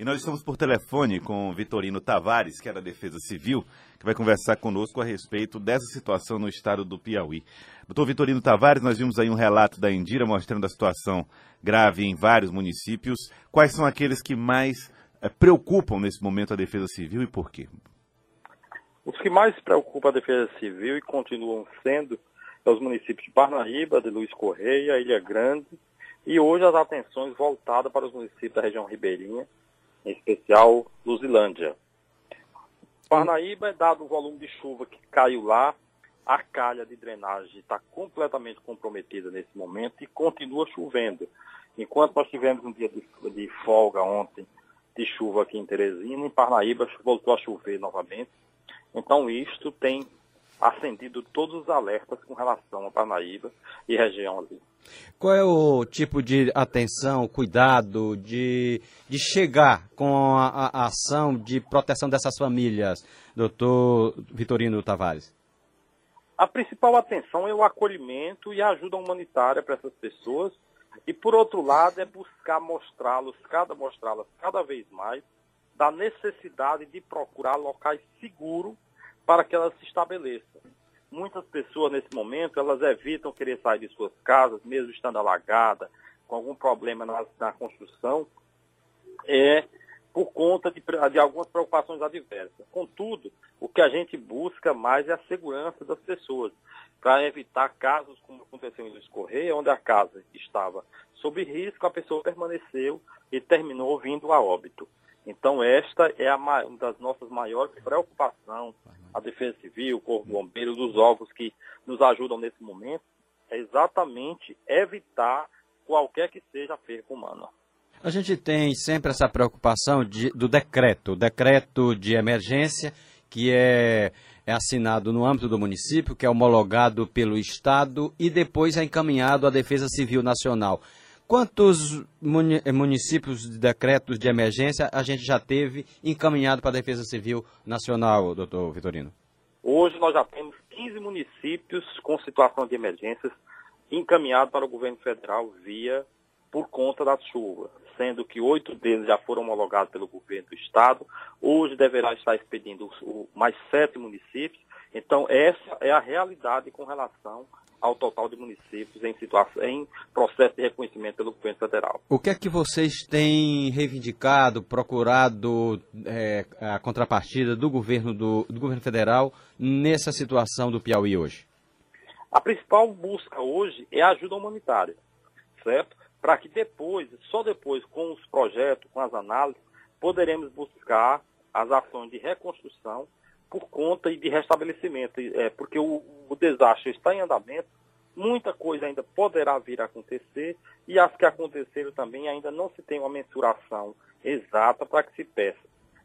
E nós estamos por telefone com Vitorino Tavares, que é da Defesa Civil, que vai conversar conosco a respeito dessa situação no estado do Piauí. Doutor Vitorino Tavares, nós vimos aí um relato da Indira mostrando a situação grave em vários municípios. Quais são aqueles que mais é, preocupam nesse momento a Defesa Civil e por quê? Os que mais preocupam a Defesa Civil e continuam sendo é os municípios de Parnaíba, de Luiz Correia, Ilha Grande, e hoje as atenções voltadas para os municípios da região ribeirinha, em especial Luzilândia. Parnaíba é dado o volume de chuva que caiu lá, a calha de drenagem está completamente comprometida nesse momento e continua chovendo. Enquanto nós tivemos um dia de, de folga ontem de chuva aqui em Teresina, em Parnaíba voltou a chover novamente. Então isto tem acendido todos os alertas com relação a Parnaíba e região ali. Qual é o tipo de atenção, cuidado, de, de chegar com a, a ação de proteção dessas famílias, doutor Vitorino Tavares? A principal atenção é o acolhimento e a ajuda humanitária para essas pessoas. E, por outro lado, é buscar mostrá-los, cada mostrá-las cada vez mais, da necessidade de procurar locais seguros para que elas se estabeleçam. Muitas pessoas nesse momento, elas evitam querer sair de suas casas, mesmo estando alagada, com algum problema na, na construção, é por conta de, de, algumas preocupações adversas. Contudo, o que a gente busca mais é a segurança das pessoas, para evitar casos como aconteceu em Luiz Correia, onde a casa estava sob risco, a pessoa permaneceu e terminou vindo a óbito. Então, esta é uma das nossas maiores preocupações, a Defesa Civil, o Corpo Bombeiro, dos órgãos que nos ajudam nesse momento, é exatamente evitar qualquer que seja a perca humana. A gente tem sempre essa preocupação de, do decreto, decreto de emergência, que é, é assinado no âmbito do município, que é homologado pelo Estado e depois é encaminhado à Defesa Civil Nacional. Quantos municípios de decretos de emergência a gente já teve encaminhado para a Defesa Civil Nacional, doutor Vitorino? Hoje nós já temos 15 municípios com situação de emergências encaminhados para o governo federal via por conta das chuvas, sendo que oito deles já foram homologados pelo governo do estado. Hoje deverá estar expedindo mais sete municípios. Então, essa é a realidade com relação ao total de municípios em, situação, em processo de reconhecimento pelo governo federal. O que é que vocês têm reivindicado, procurado é, a contrapartida do governo, do, do governo federal nessa situação do Piauí hoje? A principal busca hoje é a ajuda humanitária, certo? Para que depois, só depois, com os projetos, com as análises, poderemos buscar as ações de reconstrução por conta de restabelecimento, é, porque o, o desastre está em andamento, muita coisa ainda poderá vir a acontecer e as que aconteceram também ainda não se tem uma mensuração exata para que se peça.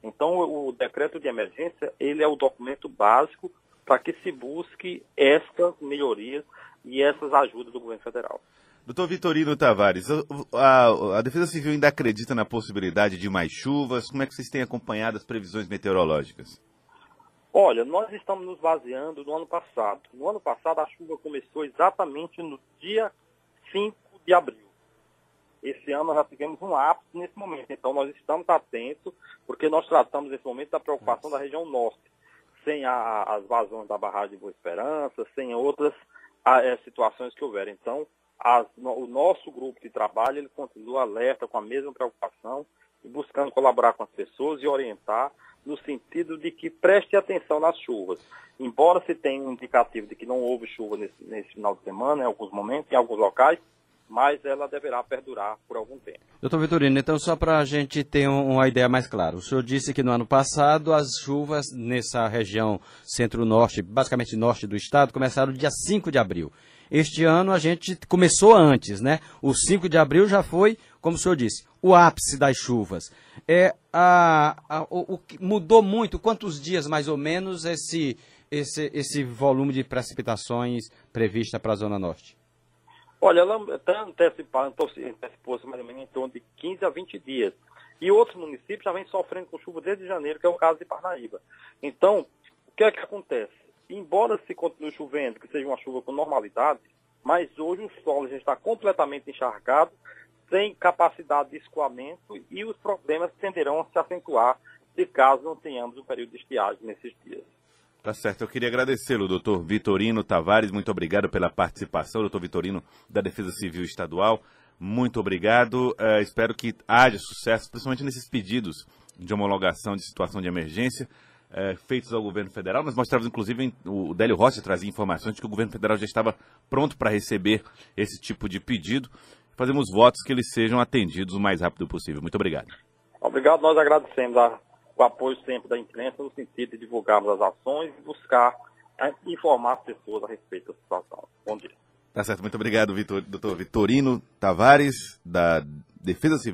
Então, o decreto de emergência, ele é o documento básico para que se busque essas melhorias e essas ajudas do governo federal. Doutor Vitorino Tavares, a, a, Defesa Civil ainda acredita na possibilidade de mais chuvas? Como é que vocês têm acompanhado as previsões meteorológicas? Olha, nós estamos nos baseando no ano passado. No ano passado, a chuva começou exatamente no dia 5 de abril. Esse ano nós já tivemos um ápice nesse momento. Então, nós estamos atentos, porque nós tratamos nesse momento da preocupação da região norte. Sem a, as vazões da barragem de Boa Esperança, sem outras a, é, situações que houver. Então, as, no, o nosso grupo de trabalho, ele continua alerta com a mesma preocupação e buscando colaborar com as pessoas e orientar no sentido de que preste atenção nas chuvas. Embora se tenha um indicativo de que não houve chuva nesse, nesse final de semana, em alguns momentos, em alguns locais, mas ela deverá perdurar por algum tempo. Doutor Vitorino, então só para a gente ter uma ideia mais clara, o senhor disse que no ano passado as chuvas nessa região centro-norte, basicamente norte do estado, começaram dia 5 de abril. Este ano a gente começou antes, né? O 5 de abril já foi, como o senhor disse, o ápice das chuvas. É, a, a o, o, mudou muito, quantos dias mais ou menos esse, esse, esse volume de precipitações prevista para a Zona Norte? Olha, ela está antecipando, antecipou-se mais ou menos em torno de 15 a 20 dias. E outros municípios já vêm sofrendo com chuva desde janeiro, que é o caso de Parnaíba. Então, o que é que acontece? embora se continue chovendo, que seja uma chuva com normalidade, mas hoje o solo já está completamente encharcado, sem capacidade de escoamento e os problemas tenderão a se acentuar se caso não tenhamos um período de estiagem nesses dias. Tá certo, eu queria agradecê-lo, doutor Vitorino Tavares, muito obrigado pela participação, doutor Vitorino da Defesa Civil Estadual, muito obrigado, uh, espero que haja sucesso, principalmente nesses pedidos de homologação de situação de emergência uh, feitos ao governo federal. Nós mostrávamos, inclusive, o Délio Rossi trazia informações de que o governo federal já estava pronto para receber esse tipo de pedido. Fazemos votos que eles sejam atendidos o mais rápido possível. Muito obrigado. Obrigado, nós agradecemos a o apoio sempre da imprensa no sentido de divulgarmos as ações e buscar né, informar as pessoas a respeito da situação. Bom dia. Tá certo, muito obrigado, Vitor, doutor Vitorino Tavares, da Defesa Civil.